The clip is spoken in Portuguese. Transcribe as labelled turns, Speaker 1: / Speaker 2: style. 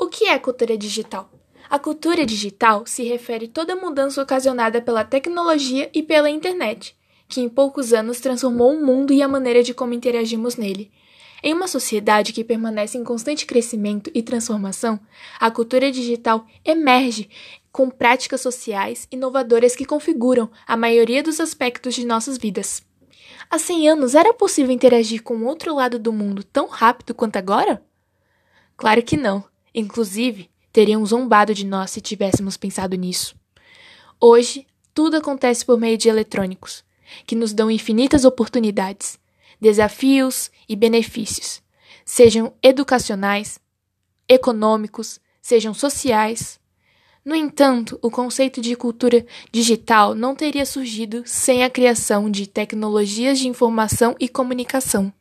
Speaker 1: O que é cultura digital? A cultura digital se refere a toda mudança ocasionada pela tecnologia e pela internet, que em poucos anos transformou o mundo e a maneira de como interagimos nele. Em uma sociedade que permanece em constante crescimento e transformação, a cultura digital emerge com práticas sociais inovadoras que configuram a maioria dos aspectos de nossas vidas. Há 100 anos era possível interagir com o outro lado do mundo tão rápido quanto agora? Claro que não. Inclusive, teriam zombado de nós se tivéssemos pensado nisso. Hoje, tudo acontece por meio de eletrônicos, que nos dão infinitas oportunidades, desafios e benefícios, sejam educacionais, econômicos, sejam sociais. No entanto, o conceito de cultura digital não teria surgido sem a criação de tecnologias de informação e comunicação.